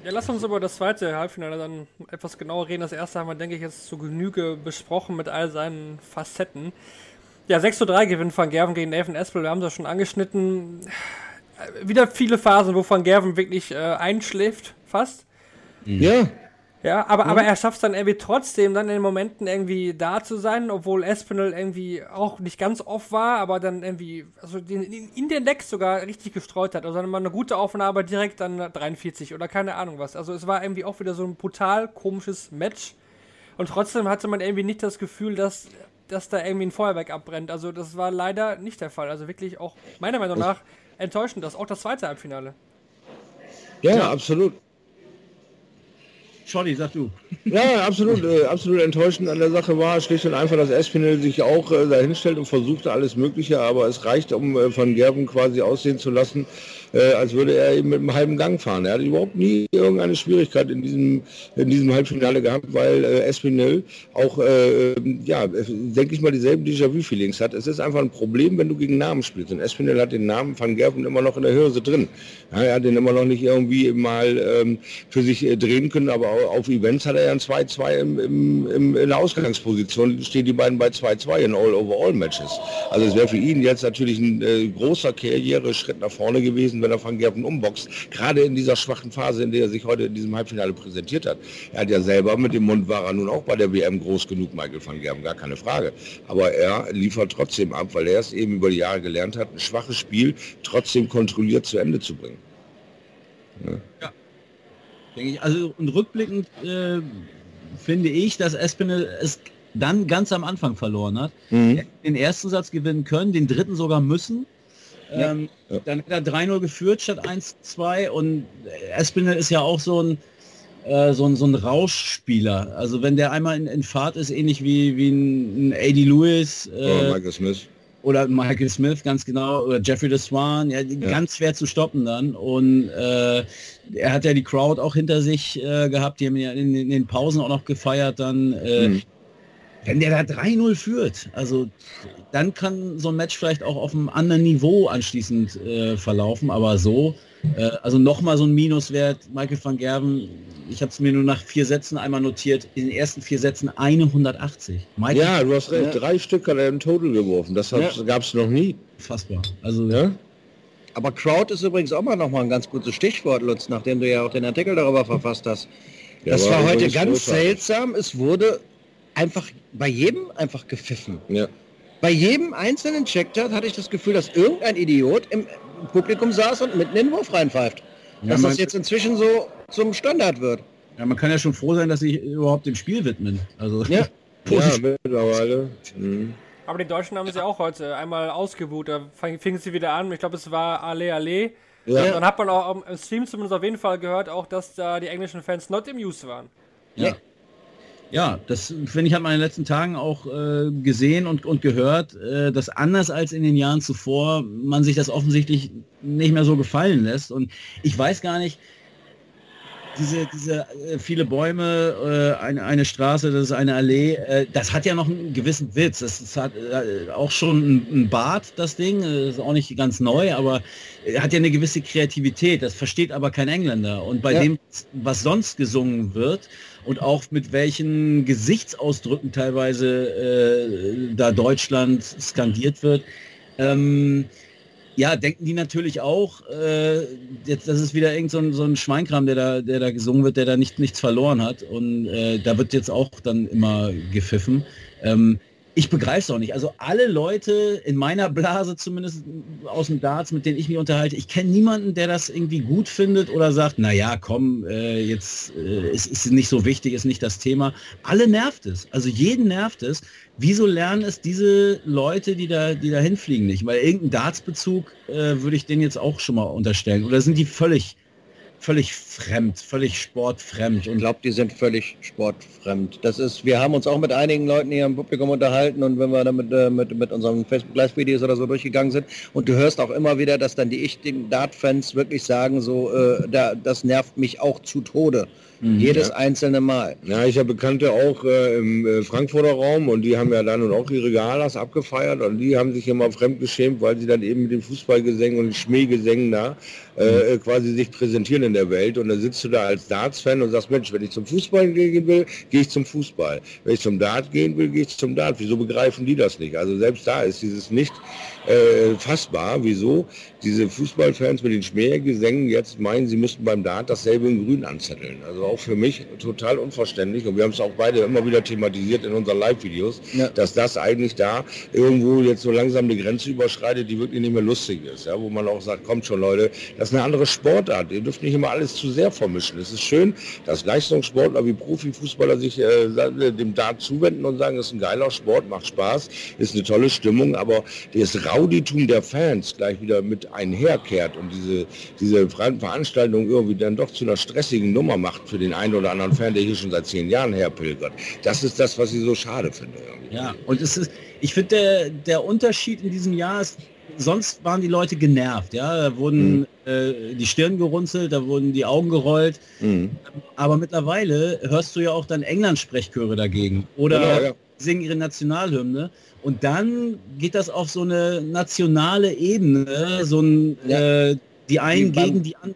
Ja, lass uns über das zweite Halbfinale dann etwas genauer reden. Das erste haben wir, denke ich, jetzt zu Genüge besprochen mit all seinen Facetten. Ja, 6 zu 3 gewinnt Van Gerven gegen Nathan Espel. Wir haben das schon angeschnitten. Äh, Wieder viele Phasen, wo Van Gerven wirklich äh, einschläft, fast. Ja, Ja, aber, aber er schafft es dann irgendwie trotzdem, dann in den Momenten irgendwie da zu sein, obwohl Espinel irgendwie auch nicht ganz off war, aber dann irgendwie, also den, in, den Decks sogar richtig gestreut hat. Also dann mal eine gute Aufnahme direkt dann 43 oder keine Ahnung was. Also es war irgendwie auch wieder so ein brutal komisches Match. Und trotzdem hatte man irgendwie nicht das Gefühl, dass, dass da irgendwie ein Feuerwerk abbrennt. Also das war leider nicht der Fall. Also wirklich auch meiner Meinung nach enttäuschend, das auch das zweite Halbfinale. ja, absolut. Shorty, sag du. Ja, absolut, äh, absolut enttäuschend an der Sache war schlicht und einfach, dass Espinel sich auch äh, dahinstellt und versuchte alles Mögliche, aber es reicht, um äh, Van Gerben quasi aussehen zu lassen, äh, als würde er eben mit einem halben Gang fahren. Er hat überhaupt nie irgendeine Schwierigkeit in diesem, in diesem Halbfinale gehabt, weil äh, Espinel auch, äh, ja, denke ich mal, dieselben Déjà-vu-Feelings hat. Es ist einfach ein Problem, wenn du gegen Namen spielst. Und Espinel hat den Namen Van Gerben immer noch in der Hirse drin. Ja, er hat den immer noch nicht irgendwie mal ähm, für sich äh, drehen können, aber au- auf Events hat er ja ein 2-2 im, im, im, in der Ausgangsposition, stehen die beiden bei 2-2 in All-Over-All-Matches. Also es wäre für ihn jetzt natürlich ein äh, großer Karriereschritt nach vorne gewesen, wenn er Van Gerven umboxt, gerade in dieser schwachen Phase, in der er sich heute in diesem Halbfinale präsentiert hat. Er hat ja selber mit dem Mund war er nun auch bei der WM groß genug, Michael van Gerven, gar keine Frage. Aber er liefert trotzdem ab, weil er es eben über die Jahre gelernt hat, ein schwaches Spiel trotzdem kontrolliert zu Ende zu bringen. Denke ich. Also und rückblickend äh, finde ich, dass Espinel es dann ganz am Anfang verloren hat. Mhm. Den ersten Satz gewinnen können, den dritten sogar müssen. Ähm, Dann hat er 3-0 geführt statt 1-2 und Espinel ist ja auch so ein, äh, so ein, so ein Rauschspieler. Also wenn der einmal in, in Fahrt ist, ähnlich wie, wie ein, ein A.D. Lewis Oh, äh, Michael Smith. oder Michael Smith, ganz genau, oder Jeffrey de Swan, ja, die- ganz schwer zu stoppen dann. Und äh, er hat ja die Crowd auch hinter sich äh, gehabt, die haben ja in, in den Pausen auch noch gefeiert dann. Äh, Mhm. Wenn der da 3-0 führt, also dann kann so ein Match vielleicht auch auf einem anderen Niveau anschließend äh, verlaufen, aber so, äh, also nochmal so ein Minuswert, Michael van Gerven, ich habe es mir nur nach vier Sätzen einmal notiert, in den ersten vier Sätzen eine 180. Michael, Ja, du hast recht. Drei Stück hat er im Total geworfen. Das Ja. gab es noch nie. fassbar. Also Ja? Aber Crowd ist übrigens auch mal noch mal ein ganz gutes Stichwort, Lutz, nachdem du ja auch den Artikel darüber verfasst hast. Ja, das war war heute ganz großartig. seltsam. Es wurde einfach bei jedem einfach gepfiffen. Ja. Bei jedem einzelnen Checktart hatte ich das Gefühl, dass irgendein Idiot im Publikum saß und mitten in den Wurf reinpfeift. Ja, dass das jetzt inzwischen so zum Standard wird. Ja, man kann ja schon froh sein, dass sie überhaupt dem Spiel widmen. Also Ja. Ja, mittlerweile. Mhm. Aber die Deutschen haben sie auch heute einmal ausgebucht. Da fingen sie wieder an. Ich glaube, es war Ale Ale. Ja. Dann hat man auch im Stream zumindest auf jeden Fall gehört, auch dass da die englischen Fans not amused waren. ja. Ja, das finde ich, hat man in den letzten Tagen auch äh, gesehen und, und gehört, äh, dass anders als in den Jahren zuvor man sich das offensichtlich nicht mehr so gefallen lässt. Und ich weiß gar nicht, diese, diese äh, viele Bäume, äh, eine, eine Straße, das ist eine Allee, äh, das hat ja noch einen gewissen Witz. Das, das hat auch schon ein, ein Bad, das Ding, äh, ist auch nicht ganz neu, aber hat ja eine gewisse Kreativität. Das versteht aber kein Engländer. Und bei Ja. dem, was sonst gesungen wird und auch mit welchen Gesichtsausdrücken teilweise äh, da Deutschland skandiert wird, ähm, ja, denken die natürlich auch, äh, jetzt, das ist wieder irgend so ein, so ein Schweinkram, der da, der da gesungen wird, der da nicht, nichts verloren hat. Und äh, da wird jetzt auch dann immer gepfiffen. Ähm, ich begreife es auch nicht. Also alle Leute in meiner Blase zumindest aus dem Darts, mit denen ich mich unterhalte, ich kenne niemanden, der das irgendwie gut findet oder sagt, na ja, komm, äh, jetzt äh, es ist nicht so wichtig, ist nicht das Thema. Alle nervt es. Also jeden nervt es. Wieso lernen es diese Leute, die da, die da hinfliegen nicht? Weil irgendeinen Dartsbezug äh, würde ich denen jetzt auch schon mal unterstellen. Oder sind die völlig, völlig fremd, völlig sportfremd? Ich glaube, die sind völlig sportfremd. Das ist, wir haben uns auch mit einigen Leuten hier im Publikum unterhalten und wenn wir dann mit, äh, mit, mit unseren Facebook Live-Videos oder so durchgegangen sind und du hörst auch immer wieder, dass dann die echten Dart-Fans wirklich sagen, so, äh, da, das nervt mich auch zu Tode. Jedes einzelne Mal. Ja, ich habe Bekannte auch äh, im äh, Frankfurter Raum und die haben ja dann und auch ihre Galas abgefeiert und die haben sich immer fremdgeschämt, weil sie dann eben mit den Fußballgesängen und Schmähgesängen da äh, quasi sich präsentieren in der Welt und dann sitzt du da als Darts-Fan und sagst, Mensch, wenn ich zum Fußball gehen will, gehe ich zum Fußball. Wenn ich zum Dart gehen will, gehe ich zum Dart. Wieso begreifen die das nicht? Also selbst da ist dieses nicht äh, fassbar, wieso diese Fußballfans mit den Schmähgesängen jetzt meinen, sie müssten beim Dart dasselbe in Grün anzetteln. Also auch für mich total unverständlich und wir haben es auch beide immer wieder thematisiert in unseren Live-Videos, Ja. dass das eigentlich da irgendwo jetzt so langsam eine Grenze überschreitet, die wirklich nicht mehr lustig ist. Ja, wo man auch sagt, kommt schon Leute, das ist eine andere Sportart. Ihr dürft nicht immer alles zu sehr vermischen. Es ist schön, dass Leistungssportler wie Profifußballer sich äh, dem Dart zuwenden und sagen, das ist ein geiler Sport, macht Spaß, ist eine tolle Stimmung, aber das Rowditum der Fans gleich wieder mit einherkehrt und diese, diese Ver- Veranstaltung irgendwie dann doch zu einer stressigen Nummer macht für den einen oder anderen Fan, der hier schon seit zehn Jahren herpilgert. Das ist das, was ich so schade finde. Irgendwie. Ja, und es ist, ich finde, der, der Unterschied in diesem Jahr ist, sonst waren die Leute genervt, ja, da wurden äh, die Stirn gerunzelt, da wurden die Augen gerollt, Mhm. aber mittlerweile hörst du ja auch dann England-Sprechchöre dagegen oder Genau, ja. singen ihre Nationalhymne und dann geht das auf so eine nationale Ebene, so ein, äh, die einen beim- gegen die anderen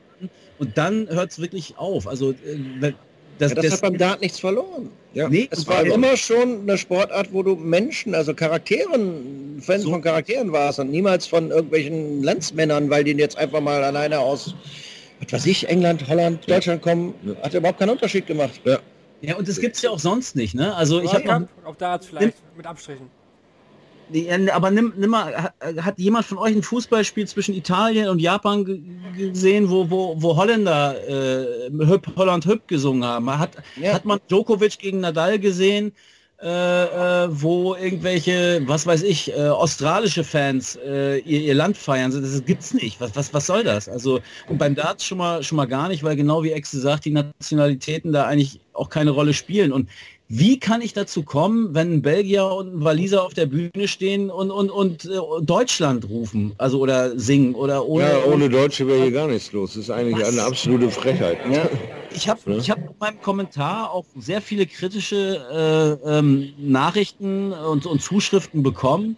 und dann hört es wirklich auf. Also äh, das, Ja, das, das, hat beim Dart nichts verloren. Ja. nee, Es war immer schon eine Sportart, wo du Menschen, also Charakteren, Fans So. von Charakteren warst und niemals von irgendwelchen Landsmännern, weil die jetzt einfach mal alleine aus, was weiß ich, England, Holland, Deutschland kommen, hat überhaupt keinen Unterschied gemacht. Ja. ja, und das gibt's ja auch sonst nicht, ne? Also ich habe auch da vielleicht mit Abstrichen. Äh, Aber nimm, nimm mal, hat, hat jemand von euch ein Fußballspiel zwischen Italien und Japan ge- gesehen, wo, wo, wo Holländer äh, Hüpp, Holland Hüpp gesungen haben? Hat, Ja. hat man Djokovic gegen Nadal gesehen? äh, äh, wo irgendwelche, was weiß ich, äh, australische Fans äh, ihr, ihr Land feiern. Das gibt's nicht. Was, was, was soll das? Also und beim Darts schon mal schon mal gar nicht, weil genau wie Exe sagt, die Nationalitäten da eigentlich auch keine Rolle spielen. Und wie kann ich dazu kommen, wenn ein Belgier und ein Waliser auf der Bühne stehen und, und, und äh, Deutschland rufen, also oder singen oder ohne... Ja, ohne Deutsche wäre hier gar nichts los. Das ist eigentlich Was? eine absolute Frechheit. Ja. Ich habe ich hab in meinem Kommentar auch sehr viele kritische äh, ähm, Nachrichten und, und Zuschriften bekommen.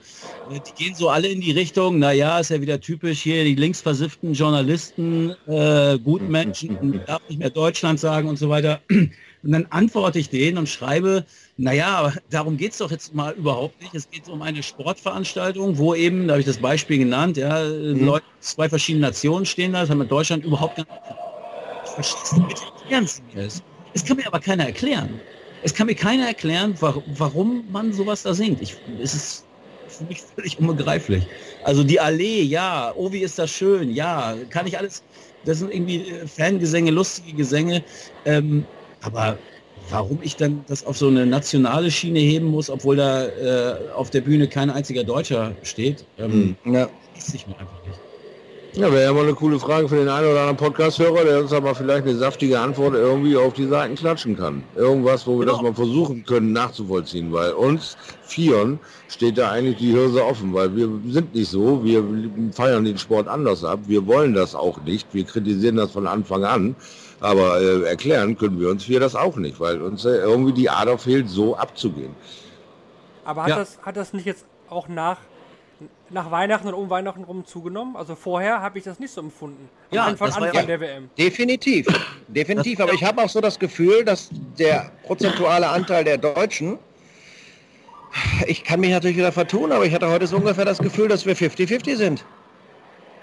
Äh, Die gehen so alle in die Richtung, naja, ist ja wieder typisch hier, die linksversifften Journalisten, äh, Gutmenschen, darf nicht mehr Deutschland sagen und so weiter. Und dann antworte ich denen und schreibe, naja, darum geht es doch jetzt mal überhaupt nicht. Es geht um eine Sportveranstaltung, wo eben, da habe ich das Beispiel genannt, ja, Leute aus zwei verschiedenen Nationen stehen da, das hat mit Deutschland überhaupt gar ich verstehe es nicht. Bitte erklären Sie mir es. Es kann mir aber keiner erklären. Es kann mir keiner erklären, wa warum man sowas da singt. Ich, es ist für mich völlig unbegreiflich. Also die Allee, ja, oh, wie ist das schön, ja, kann ich alles, das sind irgendwie äh, Fangesänge, lustige Gesänge, ähm, aber warum ich dann das auf so eine nationale Schiene heben muss, obwohl da äh, auf der Bühne kein einziger Deutscher steht, ähm, Ja. ist sich mir einfach nicht. Ja, wäre ja mal eine coole Frage für den einen oder anderen Podcast-Hörer, der uns aber vielleicht eine saftige Antwort irgendwie auf die Seiten klatschen kann. Irgendwas, wo wir Genau. das mal versuchen können nachzuvollziehen, weil uns Vieren steht da eigentlich die Hirse offen, weil wir sind nicht so, wir feiern den Sport anders ab, wir wollen das auch nicht, wir kritisieren das von Anfang an, aber äh, erklären können wir uns Vier das auch nicht, weil uns äh, irgendwie die Ader fehlt, so abzugehen. Aber hat, Ja. das, hat das nicht jetzt auch nach, nach Weihnachten und um Weihnachten rum zugenommen? Also vorher habe ich das nicht so empfunden. Am Ja, Anfang, das war Anfang ja- der WM. Definitiv, definitiv. Das- Aber ich habe auch so das Gefühl, dass der prozentuale Anteil der Deutschen, ich kann mich natürlich wieder vertun, aber ich hatte heute so ungefähr das Gefühl, dass wir 50-50 sind.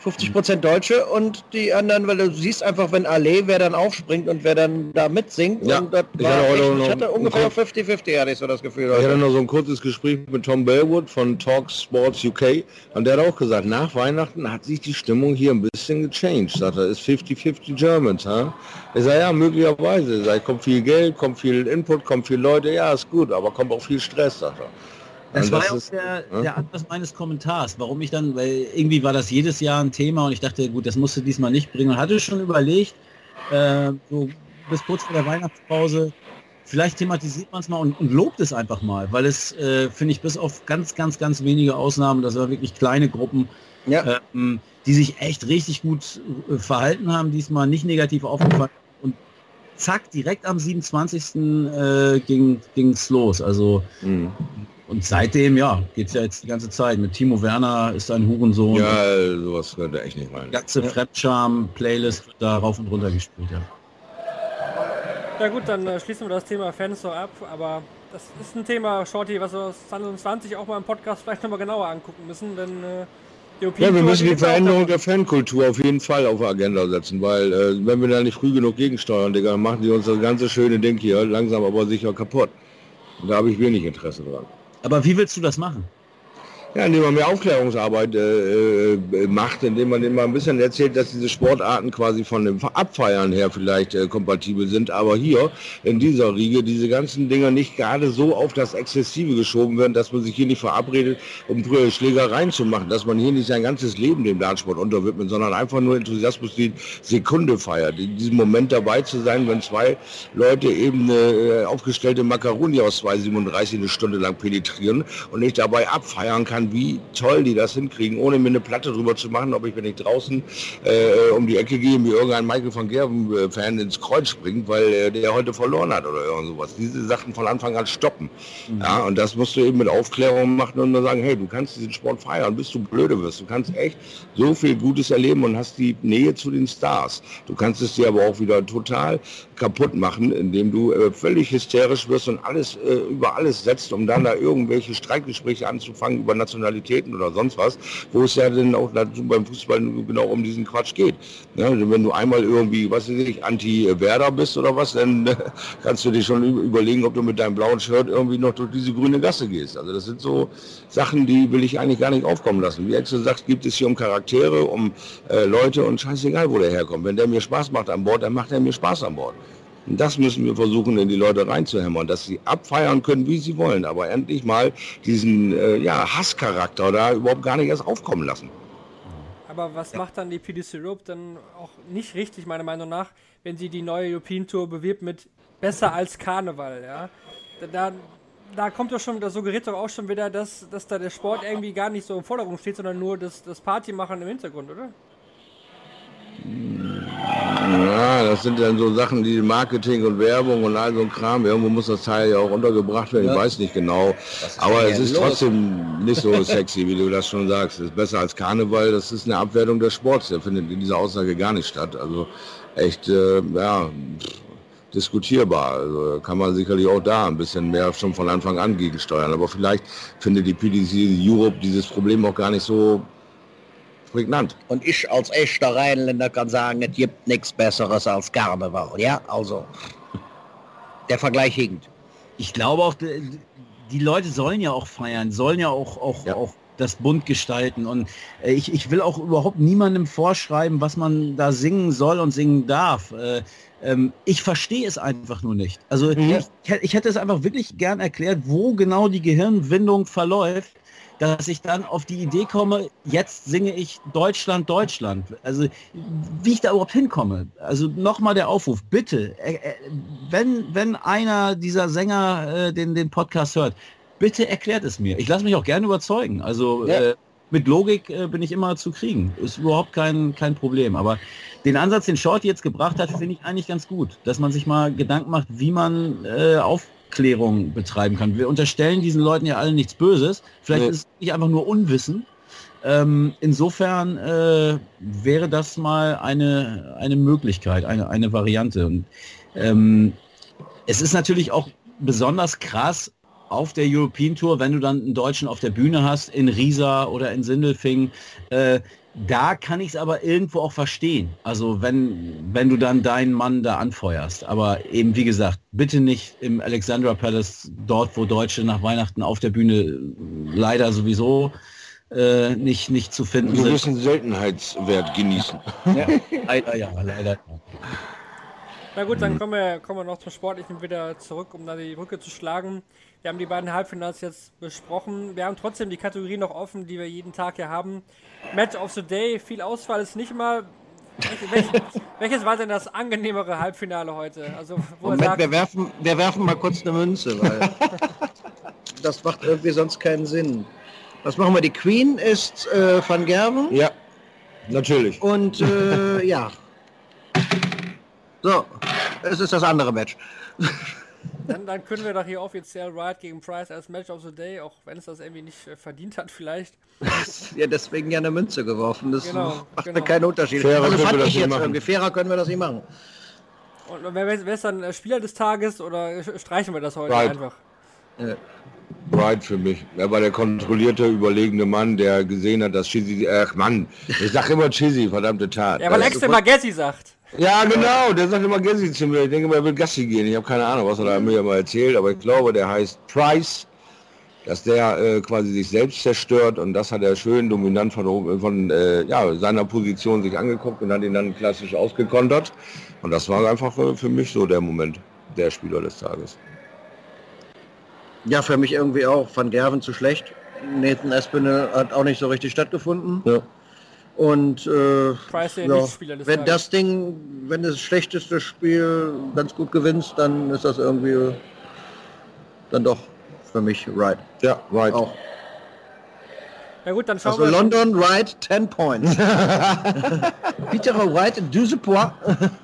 50 Prozent Deutsche und die anderen, weil du siehst einfach, wenn Allee, wer dann aufspringt und wer dann da mitsingt. Ja, und das ich war hatte heute echt, ich hatte ungefähr Kopf- 50-50, hatte ich so das Gefühl. Ich hatte Heute. noch so ein kurzes Gespräch mit Tom Bellwood von Talk Sports UK und der hat auch gesagt, nach Weihnachten hat sich die Stimmung hier ein bisschen gechanged. Sagt er, ist 50-50 Germans, ha? Ich sage, ja, möglicherweise. Ich sag, kommt viel Geld, kommt viel Input, kommt viel Leute, ja, ist gut, aber kommt auch viel Stress, sagt er. Das war ja auch der, ja? der Anlass meines Kommentars, warum ich dann, weil irgendwie war das jedes Jahr ein Thema und ich dachte, gut, das musst du diesmal nicht bringen und hatte schon überlegt, äh, so bis kurz vor der Weihnachtspause, vielleicht thematisiert man es mal und, und lobt es einfach mal, weil es, äh, finde ich, bis auf ganz, ganz, ganz wenige Ausnahmen, das waren wirklich kleine Gruppen, Ja. ähm, die sich echt richtig gut äh, verhalten haben, diesmal nicht negativ aufgefallen und zack, direkt am 27. Äh, ging es los. Also Mhm. Und seitdem, ja, geht's ja jetzt die ganze Zeit. Mit Timo Werner ist ein Hurensohn. Ja, sowas könnte echt nicht rein. Die ganze Fremdscham-Playlist wird da rauf und runter gespielt, ja. Ja gut, dann äh, schließen wir das Thema Fans so ab, aber das ist ein Thema, Shorty, was wir 2020 auch mal im Podcast vielleicht nochmal genauer angucken müssen, denn äh, die Ja, European wir Tour, müssen die Veränderung der Fankultur auf jeden Fall auf die Agenda setzen, weil äh, wenn wir da nicht früh genug gegensteuern, Digga, dann machen die uns das ganze schöne Ding hier langsam aber sicher kaputt. Und da habe ich wenig Interesse dran. Aber wie willst du das machen? Ja, indem man mehr Aufklärungsarbeit äh, äh, macht, indem man mal ein bisschen erzählt, dass diese Sportarten quasi von dem Abfeiern her vielleicht äh, kompatibel sind, aber hier in dieser Riege diese ganzen Dinger nicht gerade so auf das Exzessive geschoben werden, dass man sich hier nicht verabredet, um früher Schlägereien zu machen, dass man hier nicht sein ganzes Leben dem Dartsport unterwidmet, sondern einfach nur Enthusiasmus die Sekunde feiert, in diesem Moment dabei zu sein, wenn zwei Leute eben eine äh, aufgestellte Makaroni aus 2,37 eine Stunde lang penetrieren und ich dabei abfeiern kann, wie toll die das hinkriegen, ohne mir eine Platte drüber zu machen, ob ich, wenn ich draußen äh, um die Ecke gehe, mir irgendein Michael van Gerven-Fan ins Kreuz springt, weil äh, der heute verloren hat oder irgend sowas. Diese Sachen von Anfang an stoppen. Ja, und das musst du eben mit Aufklärung machen und dann sagen, hey, du kannst diesen Sport feiern, bis du blöde wirst. Du kannst echt so viel Gutes erleben und hast die Nähe zu den Stars. Du kannst es dir aber auch wieder total kaputt machen, indem du äh, völlig hysterisch wirst und alles äh, über alles setzt, um dann da irgendwelche Streitgespräche anzufangen über Nationalitäten oder sonst was, wo es ja dann auch beim Fußball genau um diesen Quatsch geht. Ja, also wenn du einmal irgendwie, was weiß ich, Anti-Werder bist oder was, dann kannst du dir schon überlegen, ob du mit deinem blauen Shirt irgendwie noch durch diese grüne Gasse gehst. Also das sind so Sachen, die will ich eigentlich gar nicht aufkommen lassen. Wie Axel sagt, gibt es hier um Charaktere, um äh, Leute und scheißegal, wo der herkommt. Wenn der mir Spaß macht an Bord, dann macht er mir Spaß an Bord. Und das müssen wir versuchen, in die Leute reinzuhämmern, dass sie abfeiern können, wie sie wollen, aber endlich mal diesen äh, ja, Hasscharakter da überhaupt gar nicht erst aufkommen lassen. Aber was macht dann die PDC Europe dann auch nicht richtig, meiner Meinung nach, wenn sie die neue European Tour bewirbt mit besser als Karneval, ja? Da, da, kommt doch schon, da suggeriert doch auch schon wieder, dass, dass da der Sport irgendwie gar nicht so im Vordergrund steht, sondern nur das, das Partymachen im Hintergrund, oder? Ja, das sind dann so Sachen, die Marketing und Werbung und all so ein Kram. Irgendwo muss das Teil ja auch untergebracht werden. Ich weiß nicht genau. Aber es ist trotzdem nicht so sexy, wie du das schon sagst. Es ist besser als Karneval. Das ist eine Abwertung des Sports. Der findet in dieser Aussage gar nicht statt. Also echt, äh, ja, diskutierbar. Also kann man sicherlich auch da ein bisschen mehr schon von Anfang an gegensteuern. Aber vielleicht findet die PDC Europe dieses Problem auch gar nicht so prägnant. Und ich als echter Rheinländer kann sagen, es gibt nichts Besseres als Karneval. Ja, also der Vergleich hinkt. Ich glaube auch, die, Leute sollen ja auch feiern, sollen ja auch, auch, Ja. auch das bunt gestalten. Und äh, ich, ich will auch überhaupt niemandem vorschreiben, was man da singen soll und singen darf. Äh, ähm, ich verstehe es einfach nur nicht. Also ich, ich hätte es einfach wirklich gern erklärt, wo genau die Gehirnwindung verläuft, dass ich dann auf die Idee komme, jetzt singe ich Deutschland, Deutschland. Also wie ich da überhaupt hinkomme. Also nochmal der Aufruf, bitte, äh, äh, wenn, wenn einer dieser Sänger äh, den, den Podcast hört, bitte erklärt es mir. Ich lasse mich auch gerne überzeugen. Also Ja. äh, mit Logik äh, bin ich immer zu kriegen. Ist überhaupt kein, kein Problem. Aber den Ansatz, den Short jetzt gebracht hat, finde ich eigentlich ganz gut. Dass man sich mal Gedanken macht, wie man äh, Aufklärung betreiben kann. Wir unterstellen diesen Leuten ja alle nichts Böses. Vielleicht Nee. ist es nicht einfach nur Unwissen. Ähm, insofern äh, wäre das mal eine, eine Möglichkeit, eine, eine Variante. Und ähm, es ist natürlich auch besonders krass auf der European Tour, wenn du dann einen Deutschen auf der Bühne hast, in Riesa oder in Sindelfingen. Äh, da kann ich es aber irgendwo auch verstehen. Also wenn, wenn du dann deinen Mann da anfeuerst. Aber eben wie gesagt, bitte nicht im Alexandra Palace, dort wo Deutsche nach Weihnachten auf der Bühne leider sowieso äh, nicht, nicht zu finden einen sind. gewissen Seltenheitswert genießen. Ja, leider ja, leider ja. Na gut, dann kommen wir, kommen wir noch zum Sportlichen wieder zurück, um da die Brücke zu schlagen. Wir haben die beiden Halbfinals jetzt besprochen. Wir haben trotzdem die Kategorie noch offen, die wir jeden Tag hier haben. Match of the Day, viel Auswahl ist nicht mal. Welch- welch- welches war denn das angenehmere Halbfinale heute? Also, wo Moment, sagt, wir werfen, wir werfen mal kurz eine Münze, weil das macht irgendwie sonst keinen Sinn. Was machen wir? Die Queen ist äh, Van Gerven Ja, natürlich. und äh, ja. So, es ist das andere Match. Dann, dann können wir doch hier offiziell Wright gegen Price als Match of the Day, auch wenn es das irgendwie nicht äh, verdient hat, vielleicht. Ja, deswegen ja eine Münze geworfen. Das Genau, macht genau. ja keinen Unterschied. Fairer also können wir das ich nicht jetzt machen. irgendwie. Fairer können wir das nicht machen. Und wer, wer ist dann äh, Spieler des Tages oder streichen wir das heute Wright. einfach? Bright für mich. Er war der kontrollierte, überlegene Mann, der gesehen hat, dass Chizzy, ach Mann, ich sag immer Chizzy, verdammte Tat. Ja, weil Das- Extra Magessi sagt. Ja, genau, der sagt immer Gassi zu mir. Ich denke mal, er will Gassi gehen. Ich habe keine Ahnung, was er da mir mal erzählt, aber ich glaube, der heißt Price, dass der äh, quasi sich selbst zerstört und das hat er schön dominant von, oben- von äh, ja, seiner Position sich angeguckt und hat ihn dann klassisch ausgekontert. Und das war einfach äh, für mich so der Moment, der Spieler des Tages. Ja, für mich irgendwie auch. Van Gerven zu schlecht. Nathan Espinel hat auch nicht so richtig stattgefunden. Ja. Und äh, ja, wenn das Ding, wenn das schlechteste Spiel ganz gut gewinnst, dann ist das irgendwie dann doch für mich right. Ja, right. Auch. Ja gut, dann schauen Also wir. London right 10 points. Peter White, 12 points.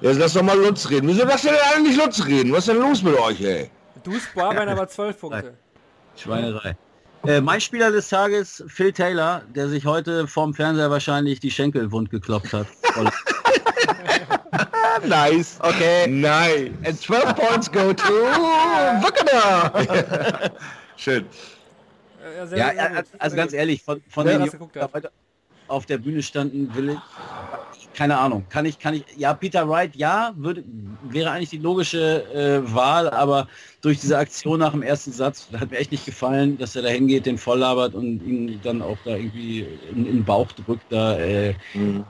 Jetzt lass doch mal Lutz reden. Wieso lasst ihr denn alle nicht Lutz reden? Was ist denn los mit euch, ey? Duisburg waren aber 12 Punkte. Schweinerei. Äh, mein Spieler des Tages, Phil Taylor, der sich heute vorm Fernseher wahrscheinlich die Schenkel wund geklopft hat. Nice. Okay. Nein. And 12 points go to Wickener. Schön. Ja, sehr, ja, sehr also ganz ehrlich, von, von Ja, den die auf der Bühne standen, will ich, keine Ahnung. Kann ich, kann ich, ja, Peter Wright, ja, würde, wäre eigentlich die logische äh, Wahl, aber durch diese Aktion nach dem ersten Satz hat mir echt nicht gefallen, dass er da hingeht, den voll labert und ihn dann auch da irgendwie in, in den Bauch drückt, da äh, mhm.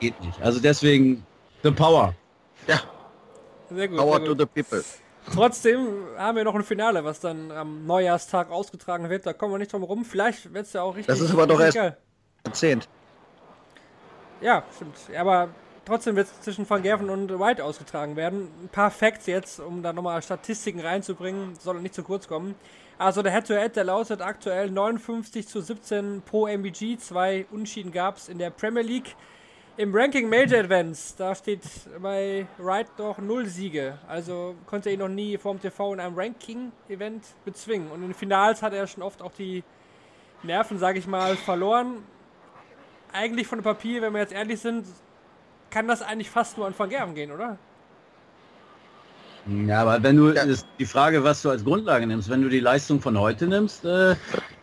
geht nicht. Also deswegen, the power. Ja. Sehr gut, power sehr gut. to the people. Trotzdem haben wir noch ein Finale, was dann am Neujahrstag ausgetragen wird. Da kommen wir nicht drum herum. Vielleicht wird es ja auch richtig. Das ist aber doch erst 10. Ja, stimmt. Aber trotzdem wird es zwischen Van Gerven und White ausgetragen werden. Ein paar Facts jetzt, um da nochmal Statistiken reinzubringen, soll nicht zu kurz kommen. Also der Head-to-Head, der lautet aktuell 59 zu 17 pro MVG. Zwei Unschieden gab es in der Premier League. Im Ranking Major Events, da steht bei Wright noch null Siege. Also konnte er ihn noch nie vom TV in einem Ranking-Event bezwingen. Und in den Finals hat er schon oft auch die Nerven, sage ich mal, verloren. Eigentlich von dem Papier, wenn wir jetzt ehrlich sind, kann das eigentlich fast nur an Van Gerven gehen, oder? Ja, aber wenn du Ja. ist die Frage, was du als Grundlage nimmst, wenn du die Leistung von heute nimmst, äh,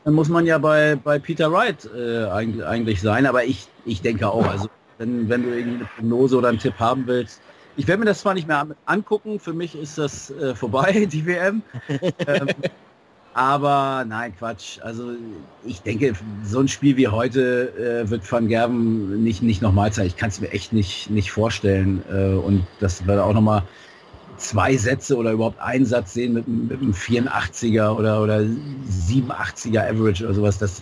dann muss man ja bei, bei Peter Wright äh, eigentlich, eigentlich sein. Aber ich, ich denke auch, also wenn, wenn du irgendwie eine Prognose oder einen Tipp haben willst, ich werde mir das zwar nicht mehr an- angucken, für mich ist das äh, vorbei, die WM. ähm, aber nein, Quatsch. Also ich denke, so ein Spiel wie heute äh, wird Van Gerven nicht, nicht nochmal zeigen. Ich kann es mir echt nicht, nicht vorstellen. Äh, und das wird auch nochmal zwei Sätze oder überhaupt einen Satz sehen mit, einem- mit einem 84er oder, oder 87er Average oder sowas. Das,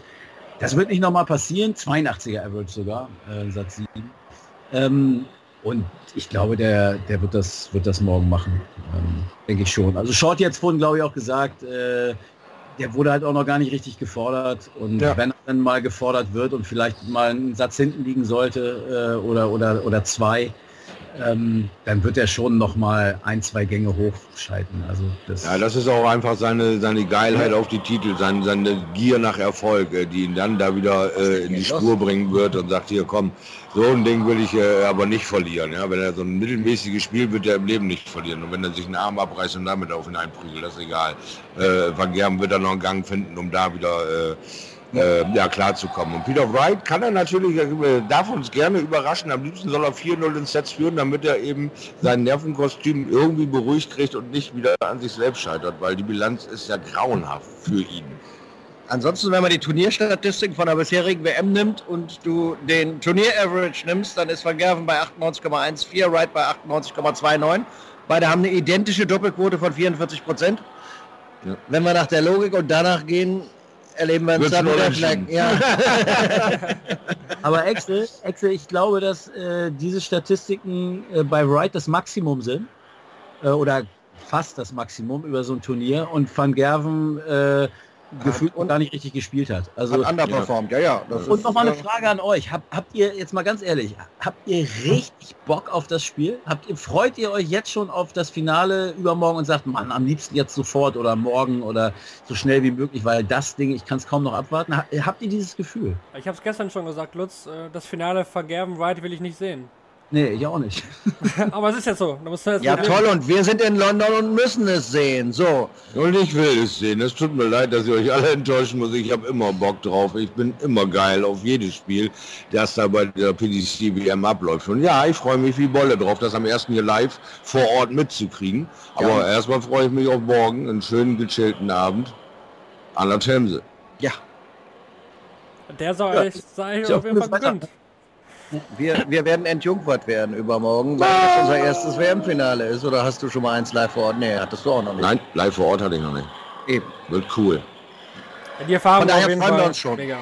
das wird nicht nochmal passieren. 82er Average sogar, äh, Satz 7. Ähm, und ich glaube, der, der wird, das, wird das morgen machen. Ähm, denke ich schon. Also Short jetzt vorhin, glaube ich, auch gesagt, äh, der wurde halt auch noch gar nicht richtig gefordert. Und Ja. wenn er dann mal gefordert wird und vielleicht mal einen Satz hinten liegen sollte äh, oder, oder, oder zwei, ähm, dann wird er schon noch mal ein, zwei Gänge hochschalten. Also das, Ja, das ist auch einfach seine, seine Geilheit auf die Titel, seine, seine Gier nach Erfolg, äh, die ihn dann da wieder äh, in die Spur bringen wird und sagt, hier komm, so ein Ding will ich äh, aber nicht verlieren. Ja? Wenn er so ein mittelmäßiges Spiel wird er im Leben nicht verlieren. Und wenn er sich einen Arm abreißt und damit auf ihn einprügelt, das ist egal. Äh, Van Gerben wird dann noch einen Gang finden, um da wieder äh, äh, ja, klarzukommen. Und Peter Wright kann er natürlich, er darf uns gerne überraschen. Am liebsten soll er 4-0 ins Set führen, damit er eben sein Nervenkostüm irgendwie beruhigt kriegt und nicht wieder an sich selbst scheitert, weil die Bilanz ist ja grauenhaft für ihn. Ansonsten, wenn man die Turnierstatistiken von der bisherigen WM nimmt und du den Turnier-Average nimmst, dann ist Van Gerven bei 98,14, Wright bei 98,29. Beide haben eine identische Doppelquote von 44 Prozent. Ja. Wenn wir nach der Logik und danach gehen, erleben wir uns dann wieder vielleicht. Ja, aber Excel, Excel, ich glaube, dass äh, diese Statistiken äh, bei Wright das Maximum sind äh, oder fast das Maximum über so ein Turnier und Van Gerven äh, gefühlt und- gar nicht richtig gespielt hat. Also hat underperformed, ja, ja. Das Und nochmal eine äh, Frage an euch. Hab, habt ihr, jetzt mal ganz ehrlich, habt ihr richtig Bock auf das Spiel? Habt ihr, freut ihr euch jetzt schon auf das Finale übermorgen und sagt, Mann, am liebsten jetzt sofort oder morgen oder so schnell wie möglich, weil das Ding, ich kann es kaum noch abwarten. Ha- Habt ihr dieses Gefühl? Ich habe es gestern schon gesagt, Lutz, äh, das Finale Van Gerven Wright will ich nicht sehen. Nee, ich auch nicht. Aber es ist jetzt so. Da musst du jetzt Ja, toll, und wir sind in London und müssen es sehen. So, Und ich will es sehen. Es tut mir leid, dass ich euch alle enttäuschen muss. Ich habe immer Bock drauf. Ich bin immer geil auf jedes Spiel, das da bei der PDC WM abläuft. Und ja, ich freue mich wie Bolle drauf, das am ersten hier live vor Ort mitzukriegen. Aber Ja. erstmal freue ich mich auf morgen, einen schönen gechillten Abend an der Themse. ja, Der soll Ja, euch, sei ist ja auf jeden Fall gegönnt. Wir, wir werden entjungfert werden übermorgen, weil das unser erstes WM-Finale ist. Oder hast du schon mal eins live vor Ort? Nee, hattest du auch noch nicht. Nein, live vor Ort hatte ich noch nicht. Eben. Wird cool. Die Erfahrung Von daher auf jeden freuen wir Fall uns schon. Mega.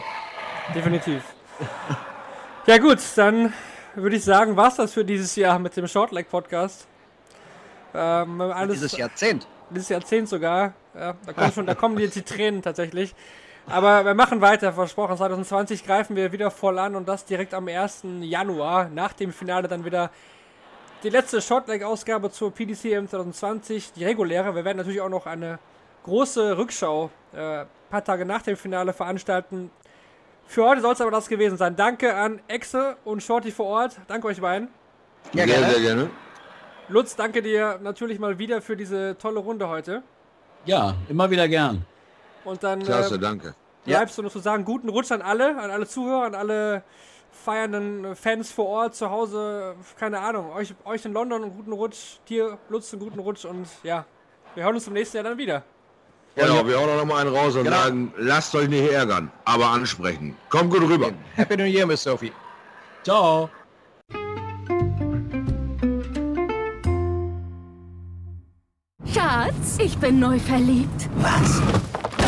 Definitiv. ja gut, dann würde ich sagen, war's das für dieses Jahr mit dem Shortleg Podcast. Ähm, alles, Dieses Jahrzehnt. dieses Jahrzehnt sogar. Ja, da, kommen schon, da kommen jetzt die Tränen tatsächlich. Aber wir machen weiter, versprochen. 2020 greifen wir wieder voll an und das direkt am 1. Januar. Nach dem Finale dann wieder die letzte Shortleg-Ausgabe zur PDCM 2020, die reguläre. Wir werden natürlich auch noch eine große Rückschau äh, paar Tage nach dem Finale veranstalten. Für heute soll es aber das gewesen sein. Danke an Exe und Shorty vor Ort. Danke euch beiden. Ja, gerne. sehr gerne. Lutz, danke dir natürlich mal wieder für diese tolle Runde heute. Ja, immer wieder gern. Und dann Klasse, äh, danke. Ja. bleibst du noch zu sagen, guten Rutsch an alle, an alle Zuhörer, an alle feiernden Fans vor Ort, zu Hause, keine Ahnung, euch, euch in London einen guten Rutsch, dir Lutz einen guten Rutsch und ja, wir hören uns im nächsten Jahr dann wieder. Genau, wir hauen noch mal einen raus und Genau. sagen, lasst euch nicht ärgern, aber ansprechen. Kommt gut rüber. Happy New Year, Miss Sophie. Ciao. Schatz, ich bin neu verliebt. Was?